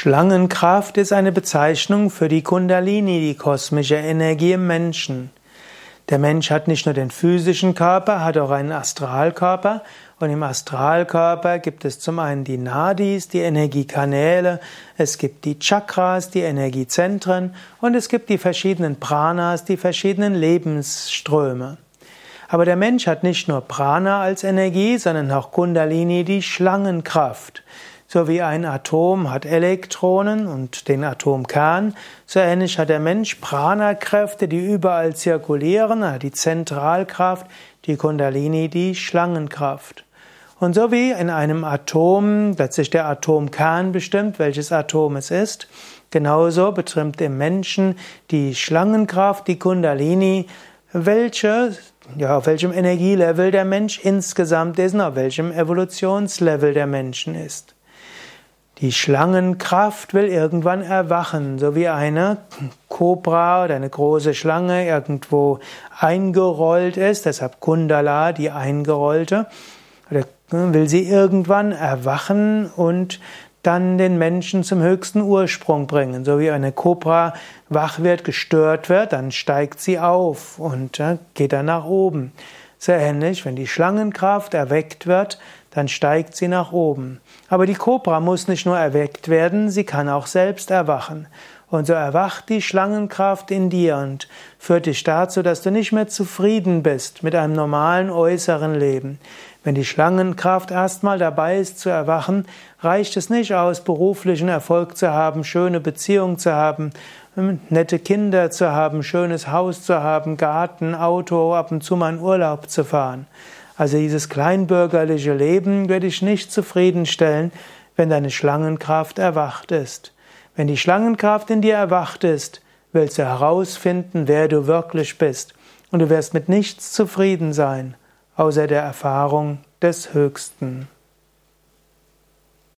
Schlangenkraft ist eine Bezeichnung für die Kundalini, die kosmische Energie im Menschen. Der Mensch hat nicht nur den physischen Körper, hat auch einen Astralkörper und im Astralkörper gibt es zum einen die Nadis, die Energiekanäle, es gibt die Chakras, die Energiezentren und es gibt die verschiedenen Pranas, die verschiedenen Lebensströme. Aber der Mensch hat nicht nur Prana als Energie, sondern auch Kundalini, die Schlangenkraft. So wie ein Atom hat Elektronen und den Atomkern, so ähnlich hat der Mensch Prana-Kräfte, die überall zirkulieren, er hat die Zentralkraft, die Kundalini, die Schlangenkraft. Und so wie in einem Atom letztlich der Atomkern bestimmt, welches Atom es ist, genauso betrifft im Menschen die Schlangenkraft, die Kundalini, welche, ja, auf welchem Energielevel der Mensch insgesamt ist und auf welchem Evolutionslevel der Menschen ist. Die Schlangenkraft will irgendwann erwachen, so wie eine Kobra oder eine große Schlange irgendwo eingerollt ist, deshalb Kundala, die eingerollte, oder will sie irgendwann erwachen und dann den Menschen zum höchsten Ursprung bringen. So wie eine Kobra wach wird, gestört wird, dann steigt sie auf und geht dann nach oben. Sehr ähnlich, wenn die Schlangenkraft erweckt wird, dann steigt sie nach oben. Aber die Kobra muss nicht nur erweckt werden, sie kann auch selbst erwachen. Und so erwacht die Schlangenkraft in dir und führt dich dazu, dass du nicht mehr zufrieden bist mit einem normalen äußeren Leben. Wenn die Schlangenkraft erstmal dabei ist zu erwachen, reicht es nicht aus, beruflichen Erfolg zu haben, schöne Beziehungen zu haben, nette Kinder zu haben, schönes Haus zu haben, Garten, Auto, ab und zu mal in Urlaub zu fahren. Also dieses kleinbürgerliche Leben wird dich nicht zufriedenstellen, wenn deine Schlangenkraft erwacht ist. Wenn die Schlangenkraft in dir erwacht ist, willst du herausfinden, wer du wirklich bist. Und du wirst mit nichts zufrieden sein, außer der Erfahrung des Höchsten.